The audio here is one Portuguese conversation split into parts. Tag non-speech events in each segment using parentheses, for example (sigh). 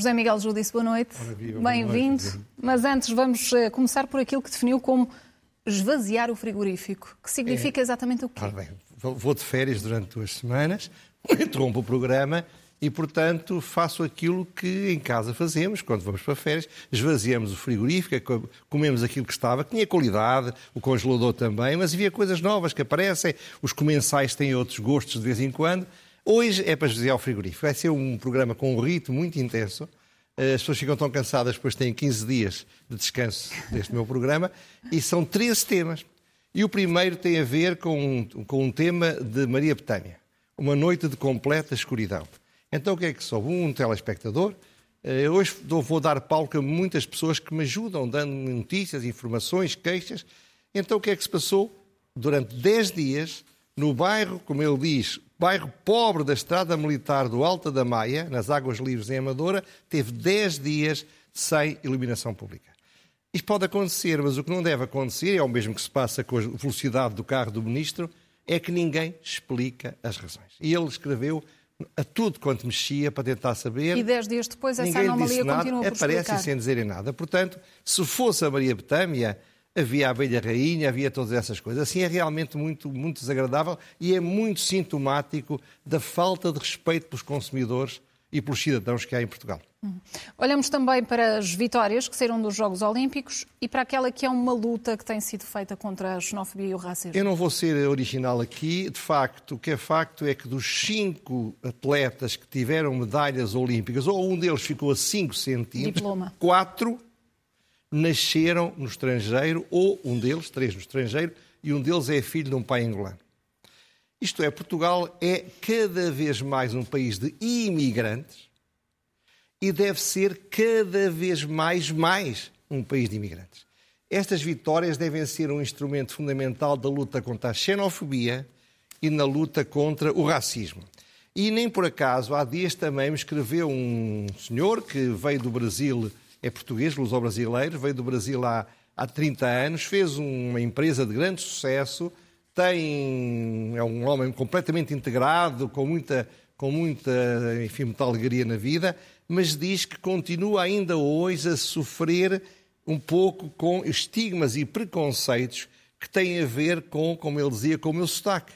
José Miguel Judice, boa noite. Bem-vindo. Mas antes vamos eh, começar por aquilo que definiu como esvaziar o frigorífico. Que significa é... exatamente o quê? Ah, bem, vou de férias durante duas semanas, (coughs) interrompo o programa e, portanto, faço aquilo que em casa fazemos quando vamos para férias. Esvaziamos o frigorífico, comemos aquilo que estava, que tinha qualidade, o congelador também, mas havia coisas novas que aparecem. Os comensais têm outros gostos de vez em quando. Hoje é para esvaziar o frigorífico. Vai ser um programa com um ritmo muito intenso. As pessoas ficam tão cansadas, depois têm 15 dias de descanso deste meu programa, e são 13 temas. E o primeiro tem a ver com, com um tema de Maria Betânia, uma noite de completa escuridão. Então o que é que sou? Um telespectador. Eh, hoje vou dar palco a muitas pessoas que me ajudam, dando notícias, informações, queixas. Então o que é que se passou? Durante 10 dias, no bairro, como ele diz, bairro pobre da Estrada Militar do Alta da Maia, nas Águas Livres em Amadora, teve 10 dias sem iluminação pública. Isto pode acontecer, mas o que não deve acontecer, é o mesmo que se passa com a velocidade do carro do ministro, é que ninguém explica as razões. E ele escreveu a tudo quanto mexia para tentar saber. E dez dias depois essa anomalia nada, continua por aparece explicar. sem dizerem nada. Portanto, se fosse a Maria Betâmia, havia a abelha rainha, havia todas essas coisas. Assim é realmente muito, muito desagradável e é muito sintomático da falta de respeito pelos consumidores e pelos cidadãos que há em Portugal. Uhum. Olhamos também para as vitórias que saíram dos Jogos Olímpicos e para aquela que é uma luta que tem sido feita contra a xenofobia e o racismo. Eu não vou ser original aqui. De facto, o que é facto é que dos cinco atletas que tiveram medalhas olímpicas, ou um deles ficou a 5 centímetros, Diploma. quatro nasceram no estrangeiro, ou um deles, três no estrangeiro, e um deles é filho de um pai angolano. Isto é, Portugal é cada vez mais um país de imigrantes e deve ser cada vez mais, mais um país de imigrantes. Estas vitórias devem ser um instrumento fundamental da luta contra a xenofobia e na luta contra o racismo. E nem por acaso, há dias também me escreveu um senhor que veio do Brasil é português, luso-brasileiro, veio do Brasil há, há 30 anos, fez uma empresa de grande sucesso, tem, é um homem completamente integrado, com muita, com muita enfim, muita alegria na vida, mas diz que continua ainda hoje a sofrer um pouco com estigmas e preconceitos que têm a ver com, como ele dizia, com o meu sotaque.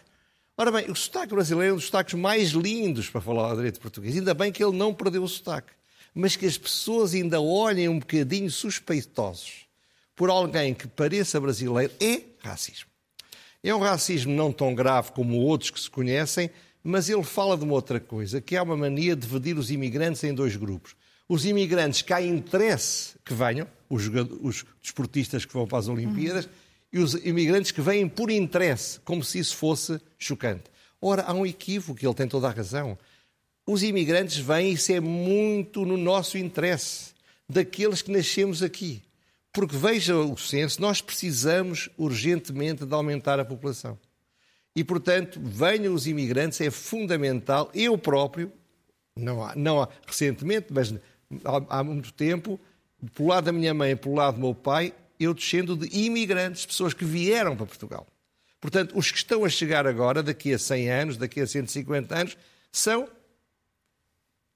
Ora bem, o sotaque brasileiro é um dos sotaques mais lindos para falar o direito português. Ainda bem que ele não perdeu o sotaque mas que as pessoas ainda olhem um bocadinho suspeitosos por alguém que pareça brasileiro, é racismo. É um racismo não tão grave como outros que se conhecem, mas ele fala de uma outra coisa, que é uma mania de dividir os imigrantes em dois grupos. Os imigrantes que há interesse que venham, os, os desportistas que vão para as Olimpíadas, uhum. e os imigrantes que vêm por interesse, como se isso fosse chocante. Ora, há um equívoco, ele tem toda a razão. Os imigrantes vêm, isso é muito no nosso interesse, daqueles que nascemos aqui. Porque veja o censo, nós precisamos urgentemente de aumentar a população. E, portanto, venham os imigrantes, é fundamental. Eu próprio, não há, não há recentemente, mas há, há muito tempo, pelo lado da minha mãe e pelo lado do meu pai, eu descendo de imigrantes, pessoas que vieram para Portugal. Portanto, os que estão a chegar agora, daqui a 100 anos, daqui a 150 anos, são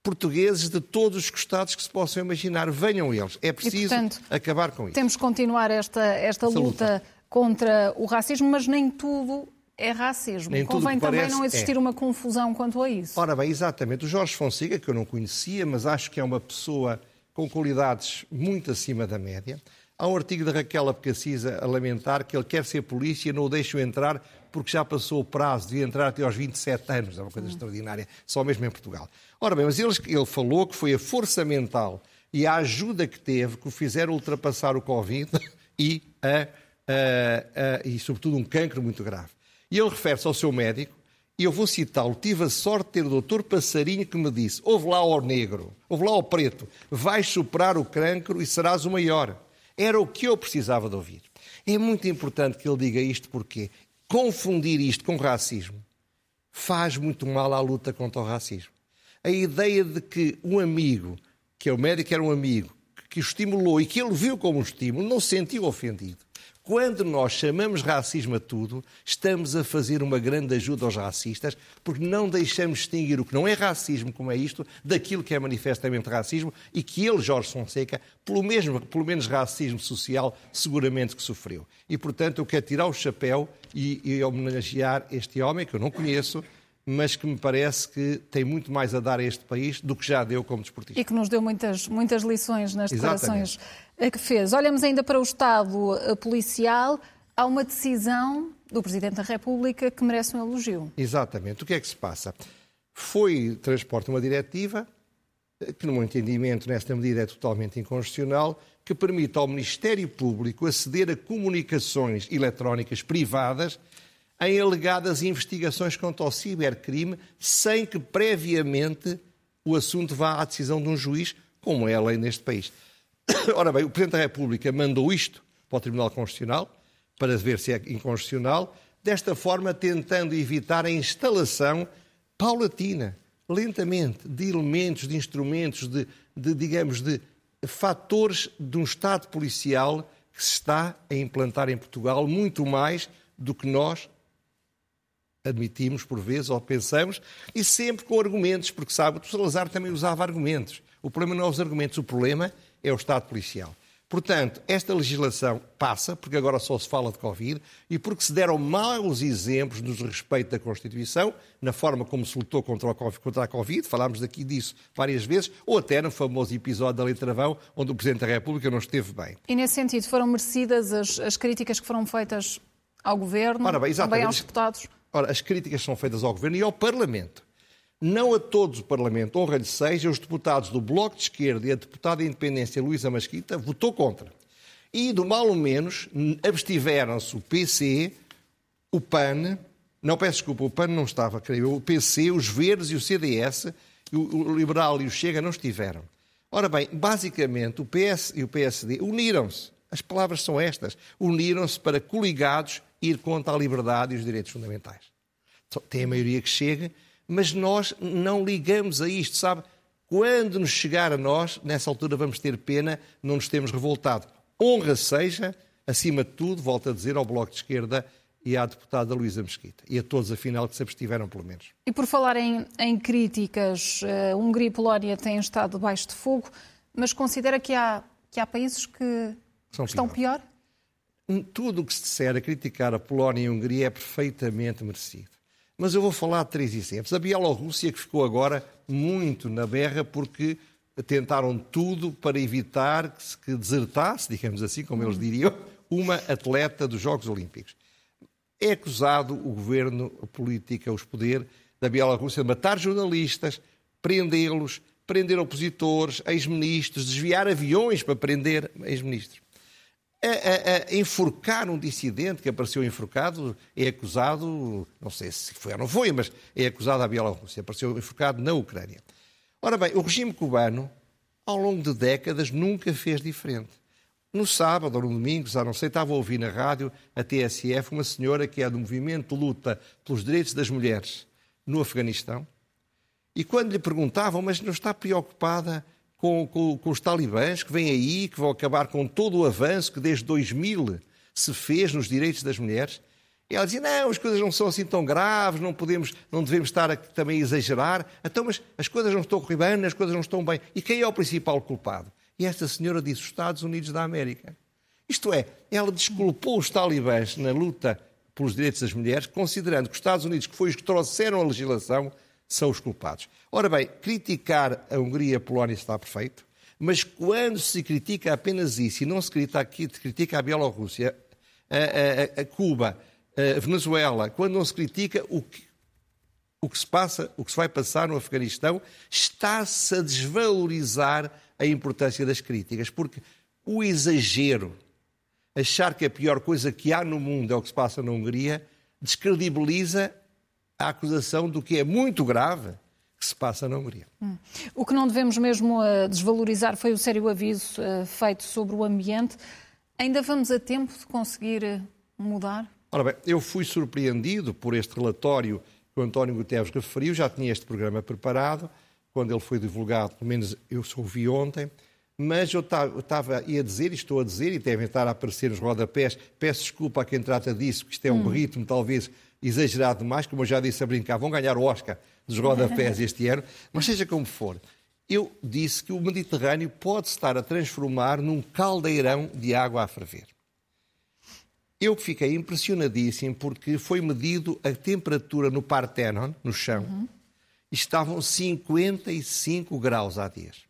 portugueses de todos os costados que se possam imaginar. Venham eles. É preciso e, portanto, acabar com isso. Temos que continuar esta, esta luta, luta, contra o racismo, mas nem tudo é racismo. Nem Convém também não existir é. uma confusão quanto a isso. Ora bem, exatamente. O Jorge Fonseca, que eu não conhecia, mas acho que é uma pessoa com qualidades muito acima da média. Há um artigo da Raquel Apocacisa a lamentar que ele quer ser polícia não o deixam entrar porque já passou o prazo de entrar até aos 27 anos. É uma coisa extraordinária, só mesmo em Portugal. Ora bem, mas ele, ele falou que foi a força mental e a ajuda que teve que o fizeram ultrapassar o Covid (laughs) e, a, a, a, e sobretudo, um cancro muito grave. E ele refere-se ao seu médico, e eu vou citá-lo. Tive a sorte de ter o doutor Passarinho que me disse: ouve lá ao negro, ouve lá ao preto, vais superar o cancro e serás o maior. Era o que eu precisava de ouvir. É muito importante que ele diga isto porque confundir isto com racismo faz muito mal à luta contra o racismo. A ideia de que um amigo, que é o médico era um amigo, que o estimulou e que ele viu como um estímulo, não se sentiu ofendido. Quando nós chamamos racismo a tudo, estamos a fazer uma grande ajuda aos racistas, porque não deixamos distinguir o que não é racismo, como é isto, daquilo que é manifestamente racismo e que ele, Jorge Fonseca, pelo, mesmo, pelo menos racismo social, seguramente que sofreu. E, portanto, eu quero tirar o chapéu e, e homenagear este homem, que eu não conheço, mas que me parece que tem muito mais a dar a este país do que já deu como desportista. E que nos deu muitas, muitas lições nas declarações Exatamente. que fez. Olhamos ainda para o Estado eh, policial. Há uma decisão do Presidente da República que merece um elogio. Exatamente. O que é que se passa? Foi transporte uma diretiva, eh, que no meu entendimento nesta medida é totalmente inconstitucional, que permite ao Ministério Público aceder a comunicações eletrónicas privadas em alegadas investigações contra o cibercrime, sem que previamente o assunto vá à decisão de um juiz, como é a lei neste país. (coughs) Ora bem, o Presidente da República mandou isto para o Tribunal Constitucional, para ver se é inconstitucional, desta forma tentando evitar a instalação paulatina, lentamente, de elementos, de instrumentos, de, de digamos, de fatores de um Estado policial que se está a implantar em Portugal muito mais do que nós admitimos por vezes ou pensamos, e sempre com argumentos, porque sabe, o Salazar também usava argumentos. O problema não é os argumentos, o problema é o Estado policial. Portanto, esta legislação passa, porque agora só se fala de Covid, e porque se deram maus exemplos no respeito da Constituição, na forma como se lutou contra, a Covid, falámos daqui disso várias vezes, ou até no famoso episódio da Lei Travão, onde o Presidente da República não esteve bem. E nesse sentido, foram merecidas as, as críticas que foram feitas ao Governo, bem, também aos deputados? Ora, as críticas são feitas ao Governo e ao Parlamento. Não a todos o Parlamento, honra-lhe seja, os deputados do Bloco de Esquerda e a deputada de Independência Luísa Masquita votou contra. E, do mal ou menos, abstiveram-se o PC, o PAN, não peço desculpa, o PAN não estava, creio o PC, os Verdes e o CDS, o Liberal e o Chega não estiveram. Ora bem, basicamente o PS e o PSD uniram-se. As palavras são estas. Uniram-se para coligados ir contra a liberdade e os direitos fundamentais. Tem a maioria que chega, mas nós não ligamos a isto, sabe? Quando nos chegar a nós, nessa altura vamos ter pena, não nos temos revoltado. Honra seja, acima de tudo, volto a dizer ao Bloco de Esquerda e à deputada Luísa Mesquita. E a todos, afinal, que se abstiveram, pelo menos. E por falar em, em críticas, a Hungria e Polónia têm estado debaixo de fogo, mas considera que há, que há países que São estão pior? pior? Tudo o que se disser a criticar a Polónia e a Hungria é perfeitamente merecido. Mas eu vou falar de três exemplos. A Bielorrússia, que ficou agora muito na berra porque tentaram tudo para evitar que, que desertasse, digamos assim, como eles diriam, uma atleta dos Jogos Olímpicos. É acusado o governo, a política, os poderes da Bielorrússia de matar jornalistas, prendê-los, prender opositores, ex-ministros, desviar aviões para prender ex-ministros a, a, a, enforcar um dissidente que apareceu enforcado, é acusado, não sei se foi ou não foi, mas é acusado a Bielorrússia, apareceu enforcado na Ucrânia. Ora bem, o regime cubano, ao longo de décadas, nunca fez diferente. No sábado ou no domingo, já não sei, estava a ouvir na rádio a TSF uma senhora que é do movimento luta pelos direitos das mulheres no Afeganistão, e quando lhe perguntavam, mas não está preocupada com, com, com, os talibãs que vêm aí, que vão acabar com todo o avanço que desde 2000 se fez nos direitos das mulheres. E ela dizia, não, as coisas não são assim tão graves, não podemos, não devemos estar a também a exagerar. Então, mas as coisas não estão correndo, as coisas não estão bem. E quem é o principal culpado? E esta senhora disse os Estados Unidos da América. Isto é, ela desculpou os talibãs na luta pelos direitos das mulheres, considerando que os Estados Unidos, que foi os que trouxeram a legislação, são os culpados. Ora bem, criticar a Hungria e a Polónia está perfeito, mas quando se critica apenas isso e não se critica, critica a Bielorrússia, a, a, a, Cuba, a Venezuela, quando não se critica o que, o que se passa, o que se vai passar no Afeganistão, está-se a desvalorizar a importância das críticas, porque o exagero, achar que a pior coisa que há no mundo é o que se passa na Hungria, descredibiliza a acusação do que é muito grave que se passa na Hungria. Hum. O que não devemos mesmo uh, desvalorizar foi o sério aviso uh, feito sobre o ambiente. Ainda vamos a tempo de conseguir uh, mudar? Ora bem, eu fui surpreendido por este relatório que o António Guterres referiu, já tinha este programa preparado, quando ele foi divulgado, pelo menos eu ouvi ontem, mas eu estava a dizer, e estou a dizer, e devem estar a aparecer nos rodapés, peço desculpa a quem trata disso, porque isto é um hum. ritmo talvez exagerado demais, como eu já disse a brincar, vão ganhar o Oscar dos rodapés este ano, mas seja como for, eu disse que o Mediterrâneo pode estar a transformar num caldeirão de água a ferver. Eu fiquei impressionadíssimo porque foi medido a temperatura no Parthenon, no chão, uhum. estavam 55 graus há dias.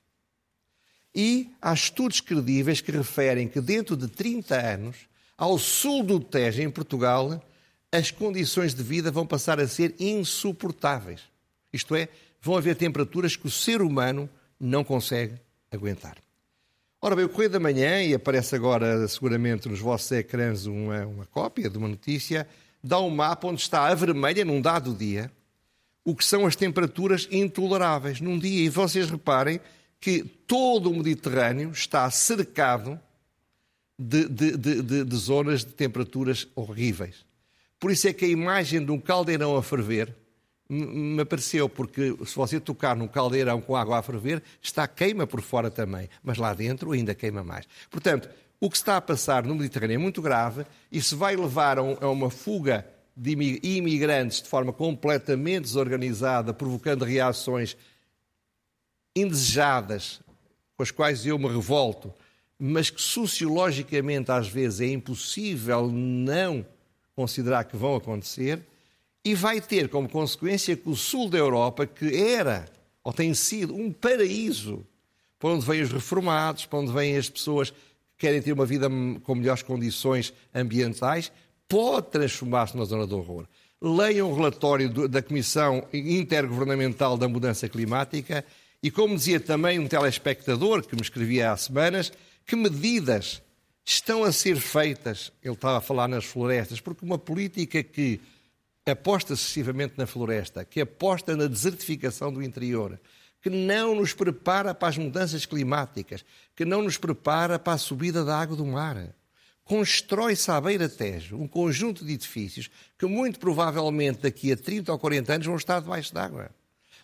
E há estudos credíveis que referem que dentro de 30 anos, ao sul do Tejo, em Portugal, as condições de vida vão passar a ser insuportáveis. Isto é, vão haver temperaturas que o ser humano não consegue aguentar. Ora bem, o Correio da Manhã, e aparece agora seguramente nos vossos ecrãs uma, uma cópia de uma notícia, dá um mapa onde está a vermelha, num dado dia, o que são as temperaturas intoleráveis num dia. E vocês reparem que todo o Mediterrâneo está cercado de, de, de, de, zonas de temperaturas horríveis. Por isso é que a imagem de um caldeirão a ferver me apareceu, porque se você tocar num caldeirão com água a ferver, está queima por fora também, mas lá dentro ainda queima mais. Portanto, o que está a passar no Mediterrâneo é muito grave e se vai levar a uma fuga de imigrantes de forma completamente desorganizada, provocando reações indesejadas, com as quais eu me revolto, mas que sociologicamente às vezes é impossível não considerar que vão acontecer, e vai ter como consequência que o sul da Europa, que era ou tem sido um paraíso para onde vêm os reformados, para onde vêm as pessoas que querem ter uma vida com melhores condições ambientais, pode transformar-se numa zona de horror. Leiam o relatório da Comissão Intergovernamental da Mudança Climática e, como dizia também um telespectador que me escrevia há semanas, que medidas estão a ser feitas, ele estava a falar nas florestas, porque uma política que aposta excessivamente na floresta, que aposta na desertificação do interior, que não nos prepara para as mudanças climáticas, que não nos prepara para a subida da água do mar. Constrói-se à beira-tejo um conjunto de edifícios que muito provavelmente daqui a 30 ou 40 anos vão estar debaixo d'água.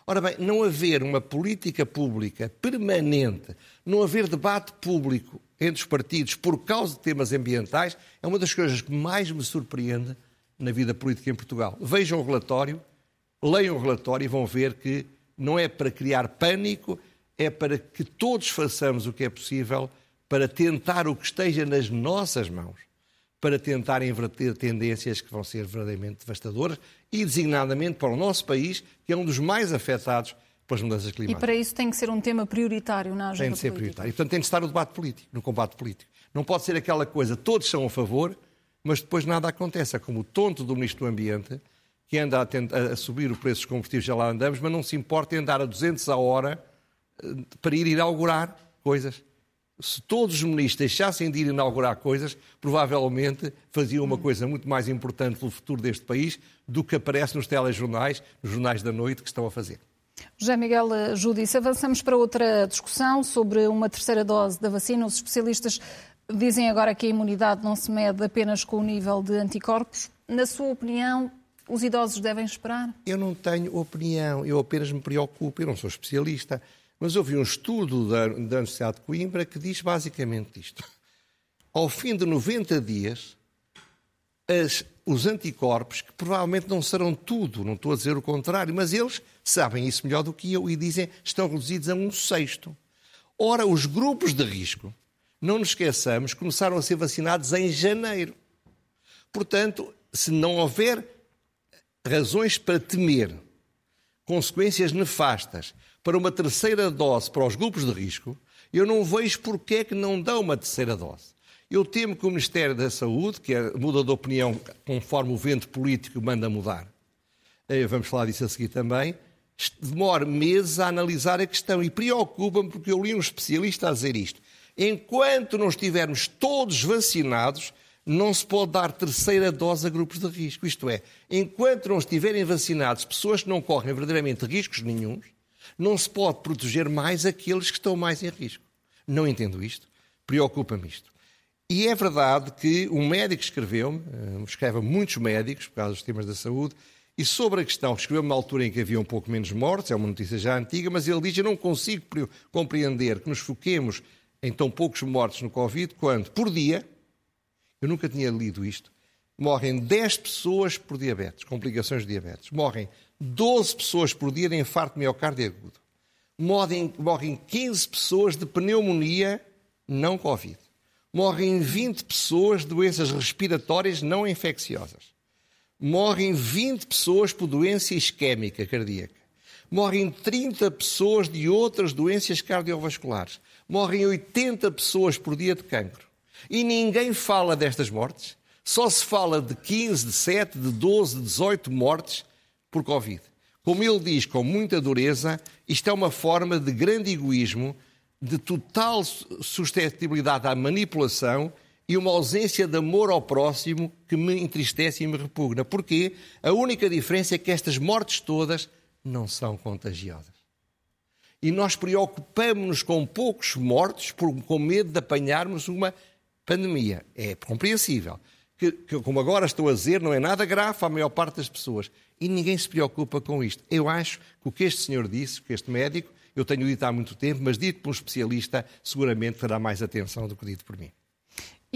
Ora bem, não haver uma política pública permanente, não haver debate público entre os partidos por causa de temas ambientais, é uma das coisas que mais me surpreende na vida política em Portugal. Vejam o relatório, leiam o relatório e vão ver que não é para criar pânico, é para que todos façamos o que é possível para tentar o que esteja nas nossas mãos, para tentar inverter tendências que vão ser verdadeiramente devastadoras e designadamente para o nosso país, que é um dos mais afetados pelas mudanças climáticas. E para isso tem que ser um tema prioritário na agenda Tem de ser política. prioritário. E, portanto, tem de estar no debate político, no combate político. Não pode ser aquela coisa, todos são a favor, mas depois nada acontece. É como o tonto do Ministro do Ambiente, que anda a, tentar, a subir o preço dos combustíveis, já lá andamos, mas não se importa em andar a 200 a hora eh, para ir inaugurar coisas se todos os ministros deixassem de ir inaugurar coisas, provavelmente faziam uma coisa muito mais importante pelo futuro deste país do que aparece nos telejornais, nos jornais da noite que estão a fazer. José Miguel Judice, avançamos para outra discussão sobre uma terceira dose da vacina. Os especialistas dizem agora que a imunidade não se mede apenas com o nível de anticorpos. Na sua opinião, os idosos devem esperar? Eu não tenho opinião, eu apenas me preocupo, eu não sou especialista. Mas houve um estudo da, da Universidade de Coimbra que diz basicamente isto. Ao fim de 90 dias, as, os anticorpos, que provavelmente não serão tudo, não estou a dizer o contrário, mas eles sabem isso melhor do que eu e dizem estão reduzidos a um sexto. Ora, os grupos de risco, não nos esqueçamos, começaram a ser vacinados em janeiro. Portanto, se não houver razões para temer consequências nefastas para uma terceira dose para os grupos de risco, eu não vejo porque é que não dão uma terceira dose. Eu temo que o Ministério da Saúde, que é, muda de opinião conforme o vento político manda mudar, eh, vamos falar disso a seguir também, demore meses a analisar a questão e preocupa-me porque eu li um especialista a dizer isto. Enquanto não estivermos todos vacinados, não se pode dar terceira dose a grupos de risco. Isto é, enquanto não estiverem vacinados pessoas que não correm verdadeiramente riscos nenhums, não se pode proteger mais aqueles que estão mais em risco. Não entendo isto. Preocupa-me isto. E é verdade que um médico escreveu-me, eh, escreve muitos médicos, por causa dos temas da saúde, e sobre a questão, escreveu-me na altura em que havia um pouco menos mortes, é uma notícia já antiga, mas ele diz: Eu não consigo compreender que nos foquemos em tão poucos mortos no Covid, quando, por dia, eu nunca tinha lido isto, morrem 10 pessoas por diabetes, complicações de diabetes. Morrem 12 pessoas por dia de infarto miocárdio agudo. Morrem, morrem 15 pessoas de pneumonia não Covid. Morrem 20 pessoas de doenças respiratórias não infecciosas. Morrem 20 pessoas por doença isquémica cardíaca. Morrem 30 pessoas de outras doenças cardiovasculares. Morrem 80 pessoas por dia de cancro. E ninguém fala destas mortes. Só se fala de 15, de 7, de 12, de 18 mortes por Covid. Como ele diz com muita dureza, isto é uma forma de grande egoísmo, de total suscetibilidade à manipulação e uma ausência de amor ao próximo que me entristece e me repugna. Porquê? A única diferença é que estas mortes todas não são contagiosas. E nós preocupamos-nos com poucos mortos por, com medo de apanharmos uma pandemia. É compreensível. Que, que, como agora estou a dizer, não é nada grave à maior parte das pessoas. E ninguém se preocupa com isto. Eu acho que o que este senhor disse, que este médico, eu tenho dito há muito tempo, mas dito por um especialista, seguramente terá mais atenção do que dito por mim.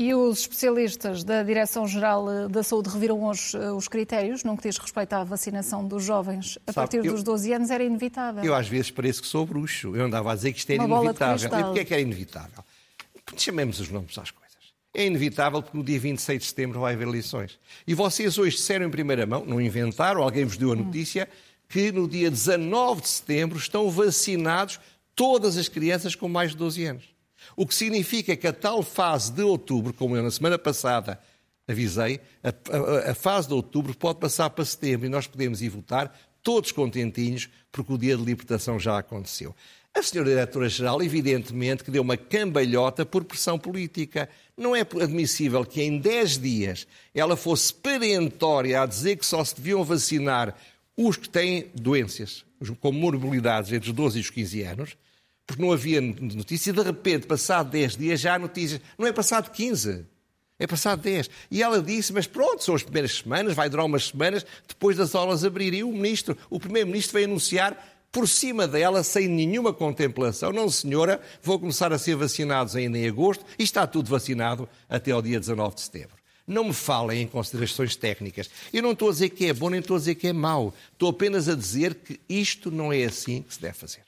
E os especialistas da Direção-Geral da Saúde reviram hoje eh, os critérios no que diz respeito à vacinação dos jovens a Sabe, partir eu, dos 12 anos era inevitável. Eu às vezes pareço que sou bruxo. Eu andava a dizer que isto era Uma inevitável. E porquê é que era inevitável? Chamemos os nomes às coisas. É inevitável porque no dia 26 de setembro vai haver eleições. E vocês hoje disseram em primeira mão, não inventaram, alguém vos deu a notícia, que no dia 19 de setembro estão vacinados todas as crianças com mais de 12 anos. O que significa que a tal fase de outubro, como eu na semana passada avisei, a, a, a fase de outubro pode passar para setembro e nós podemos ir votar todos contentinhos porque o dia de libertação já aconteceu. A senhora diretora-geral, evidentemente, que deu uma cambalhota por pressão política. Não é admissível que em 10 dias ela fosse perentória a dizer que só se deviam vacinar os que têm doenças, com morbilidades entre os 12 e os 15 anos, porque não havia notícia, e de repente, passado 10 dias, já há notícias. Não é passado 15, é passado 10. E ela disse, mas pronto, são as primeiras semanas, vai durar umas semanas, depois das aulas abrirem. E o ministro, o primeiro-ministro veio anunciar por cima dela, sem nenhuma contemplação. Não, senhora, vou começar a ser vacinados ainda em agosto e está tudo vacinado até ao dia 19 de setembro. Não me falem em considerações técnicas. Eu não estou a dizer que é bom nem estou a dizer que é mau. Estou apenas a dizer que isto não é assim que se deve fazer.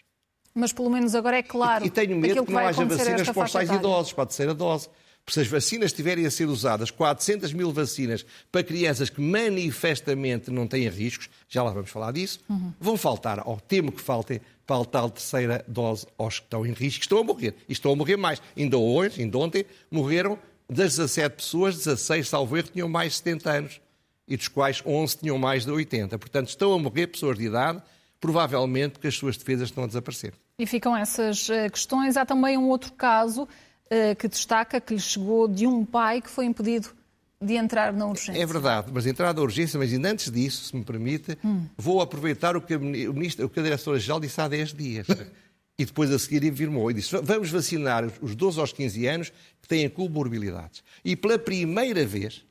Mas pelo menos agora é claro. E, e tenho medo que, que não haja vacinas para os tais idosos, para a terceira dose. Se as vacinas estiverem a ser usadas, 400 mil vacinas para crianças que manifestamente não têm riscos, já lá vamos falar disso, uhum. vão faltar, ou temo que faltem, para a tal terceira dose aos que estão em risco, estão a morrer. E estão a morrer mais. Ainda hoje, ainda ontem, morreram das 17 pessoas, 16, salvo erro, tinham mais de 70 anos. E dos quais 11 tinham mais de 80. Portanto, estão a morrer pessoas de idade provavelmente porque as suas defesas estão a desaparecer. E ficam essas eh, questões. Há também um outro caso que destaca que lhe chegou de um pai que foi impedido de entrar na urgência. É verdade, mas entrar na urgência, mas ainda antes disso, se me permite, hum. vou aproveitar o que, o, ministro, o que a Diretora-Geral disse há 10 dias. e depois a seguir afirmou e disse: vamos vacinar os 12 aos 15 anos que têm comorbilidades. E pela primeira vez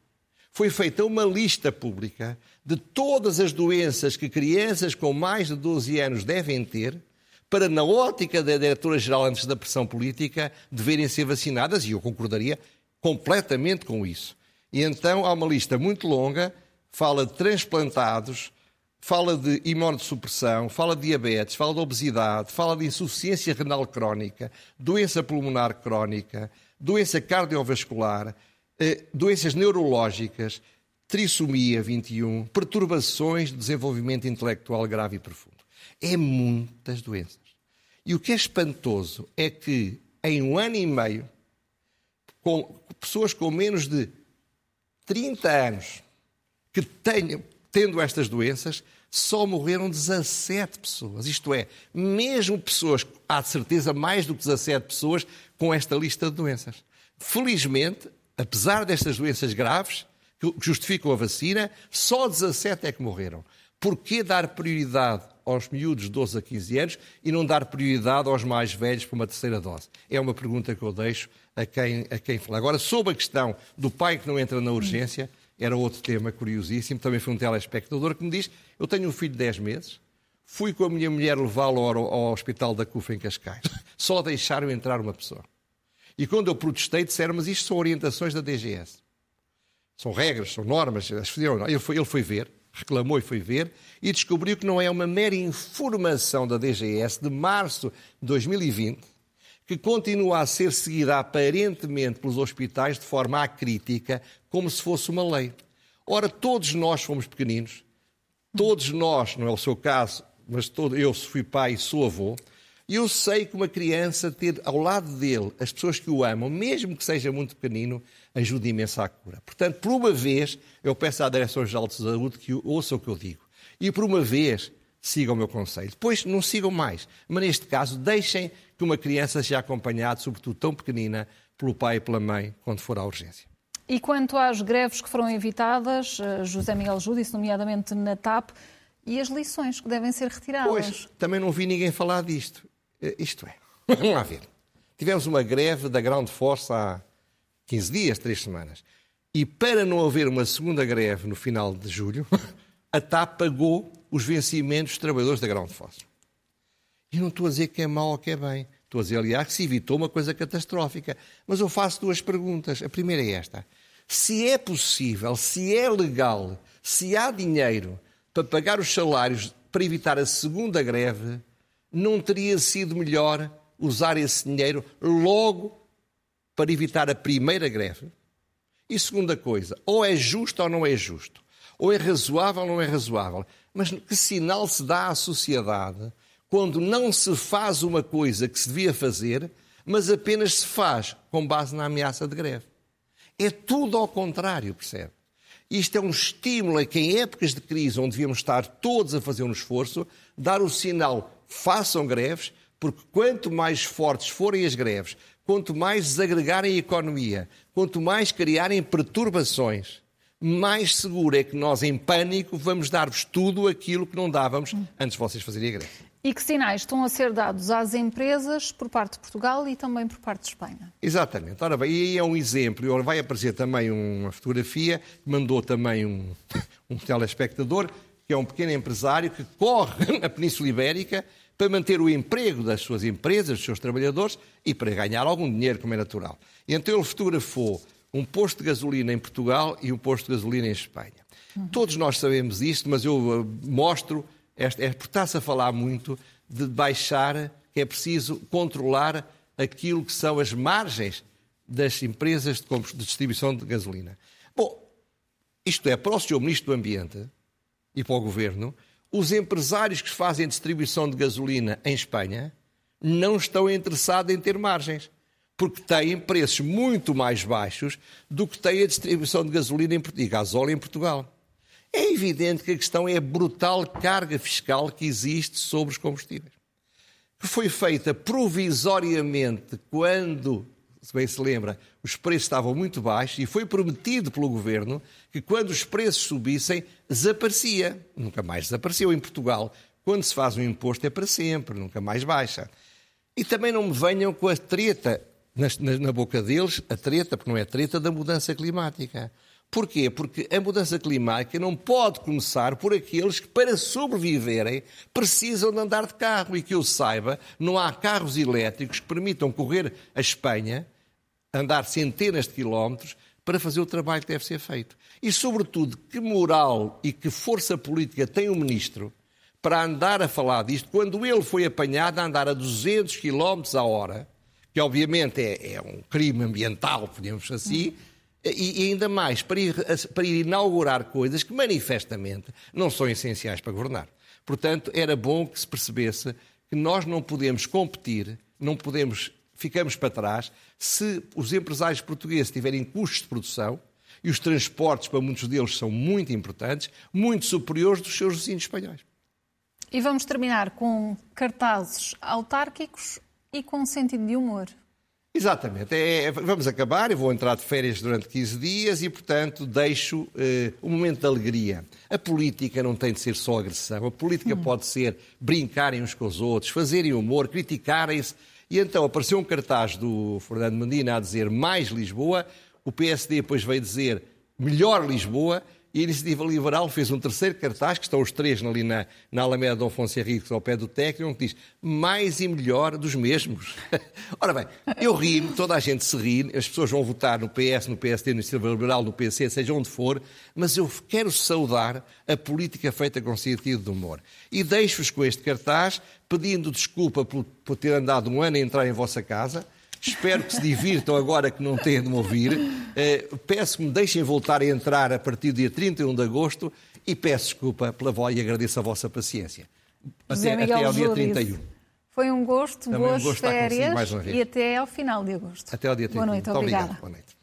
foi feita uma lista pública de todas as doenças que crianças com mais de 12 anos devem ter para, na ótica da diretora-geral, antes da pressão política, deverem ser vacinadas, e eu concordaria completamente com isso. E então há uma lista muito longa, fala de transplantados, fala de imunossupressão, fala de diabetes, fala de obesidade, fala de insuficiência renal crónica, doença pulmonar crónica, doença cardiovascular, eh, doenças neurológicas, trissomia 21, perturbações de desenvolvimento intelectual grave e profundo. É muitas doenças. E o que é espantoso é que em um ano e meio, com pessoas com menos de 30 anos que tenham, tendo estas doenças, só morreram 17 pessoas. Isto é, mesmo pessoas, há de certeza mais do que 17 pessoas com esta lista de doenças. Felizmente, apesar destas doenças graves, que justificam a vacina, só 17 é que morreram. Porquê dar prioridade aos miúdos de 12 a 15 anos e não dar prioridade aos mais velhos para uma terceira dose? É uma pergunta que eu deixo a quem, a quem fala. Agora, sobre a questão do pai que não entra na urgência, era outro tema curiosíssimo. Também foi um telespectador que me diz: Eu tenho um filho de 10 meses, fui com a minha mulher levá-lo ao, ao hospital da CUF em Cascais. (laughs) Só deixaram entrar uma pessoa. E quando eu protestei, disseram, mas isto são orientações da DGS. São regras, são normas. Ele foi, ele foi ver, reclamou e foi ver, e descobriu que não é uma mera informação da DGS de março de 2020, que continua a ser seguida aparentemente pelos hospitais de forma acrítica, como se fosse uma lei. Ora, todos nós fomos pequeninos, todos nós, não é o seu caso, mas todo, eu fui pai e sou avô, eu sei que uma criança ter ao lado dele as pessoas que o amam, mesmo que seja muito pequenino, ajuda imenso à cura. Portanto, por uma vez, eu peço à Direção-Geral de Saúde que ouça o que eu digo. E por uma vez, sigam o meu conselho. Depois, não sigam mais. Mas neste caso, deixem que uma criança seja acompanhada, sobretudo tão pequenina, pelo pai e pela mãe, quando for à urgência. E quanto às greves que foram evitadas, eh, José Miguel Júdice, nomeadamente na TAP, e as lições que devem ser retiradas? Pois, também não vi ninguém falar disto. Eh, isto é, vamos (laughs) lá ver. Tivemos uma greve da Ground Force há 15 dias, 3 semanas. E para não haver uma segunda greve no final de julho, (laughs) a TAP pagou os vencimentos dos trabalhadores da Ground Force. E não estou a dizer que é mau ou que é bem. Estou a dizer, aliás, que se evitou uma coisa catastrófica. Mas eu faço duas perguntas. A primeira é esta. Se é possível, se é legal, se há dinheiro para pagar os salários para evitar a segunda greve, não teria sido melhor usar esse dinheiro logo para evitar a primeira greve? E segunda coisa, ou é justo ou não é justo, ou é razoável ou não é razoável. Mas que sinal se dá à sociedade quando não se faz uma coisa que se devia fazer, mas apenas se faz com base na ameaça de greve? É tudo ao contrário, percebe? Isto é um estímulo a que, em épocas de crise, onde devíamos estar todos a fazer um esforço, dar o sinal façam greves, porque quanto mais fortes forem as greves, quanto mais desagregarem a economia, quanto mais criarem perturbações, mais seguro é que nós, em pânico, vamos dar-vos tudo aquilo que não dávamos antes de vocês fazerem a greve. E que sinais estão a ser dados às empresas por parte de Portugal e também por parte de Espanha? Exatamente. Ora bem, e aí é um exemplo. E vai aparecer também uma fotografia, mandou também um, (laughs) um telespectador, que é um pequeno empresário que corre (laughs) na Península Ibérica para manter o emprego das suas empresas, dos seus trabalhadores e para ganhar algum dinheiro, como é natural. Então ele fotografou um posto de gasolina em Portugal e um posto de gasolina em Espanha. Uhum. Todos nós sabemos isto, mas eu uh, mostro, é está-se a falar muito de baixar, que é preciso controlar aquilo que são as margens das empresas de, de distribuição de gasolina. Bom, isto é, para o Sr. Ministro do Ambiente e para o Governo, os empresários que fazem distribuição de gasolina em Espanha não estão interessados em ter margens, porque têm preços muito mais baixos do que tem a distribuição de gasolina e gasóleo em Portugal. É evidente que a questão é a brutal carga fiscal que existe sobre os combustíveis, que foi feita provisoriamente quando se bem se lembra, os preços estavam muito baixos e foi prometido pelo governo que quando os preços subissem, desaparecia. Nunca mais desapareceu em Portugal. Quando se faz um imposto é para sempre, nunca mais baixa. E também não me venham com a treta na, na, na boca deles, a treta, porque não é treta, da mudança climática. Porquê? Porque a mudança climática não pode começar por aqueles que, para sobreviverem, precisam de andar de carro. E que eu saiba, não há carros elétricos que permitam correr a Espanha, andar centenas de quilómetros, para fazer o trabalho que deve ser feito. E, sobretudo, que moral e que força política tem o ministro para andar a falar disto quando ele foi apanhado a andar a 200 quilómetros a hora, que obviamente é, é um crime ambiental, podemos assim. E, ainda mais para ir, para ir inaugurar coisas que manifestamente não são essenciais para governar. Portanto, era bom que se percebesse que nós não podemos competir, não podemos, ficamos para trás, se os empresários portugueses tiverem custos de produção, e os transportes para muitos deles são muito importantes, muito superiores dos seus vizinhos espanhóis. E vamos terminar com cartazes autárquicos e com sentido de humor. Exatamente. É, é, vamos acabar, eu vou entrar de férias durante 15 dias e, portanto, deixo uh, um momento de alegria. A política não tem de ser só agressão. A política hum. pode ser brincarem uns com os outros, fazerem humor, criticarem-se. E então apareceu um cartaz do Fernando Medina a dizer mais Lisboa, o PSD depois veio dizer melhor Lisboa E a Iniciativa Liberal fez um terceiro cartaz, que estão os três ali na, na Alameda Dom Afonso Henriques, ao pé do técnico, que diz mais e melhor dos mesmos. (laughs) Ora bem, eu ri toda a gente se ri, as pessoas vão votar no PS, no PSD, no Iniciativa Liberal, no PC, seja onde for, mas eu quero saudar a política feita com sentido de humor. E deixo-vos com este cartaz, pedindo desculpa por, por ter andado um ano a entrar em vossa casa, Espero que se divirtam agora que não têm de me ouvir. Uh, peço que me deixem voltar a entrar a partir do dia 31 de agosto e peço desculpa pela voz e agradeço a vossa paciência. Até, até ao dia 31. Foi um gosto, Também boas um gosto férias e até ao final de agosto. Até ao dia 31. Boa noite, Muito obrigada. Obrigado. Boa noite.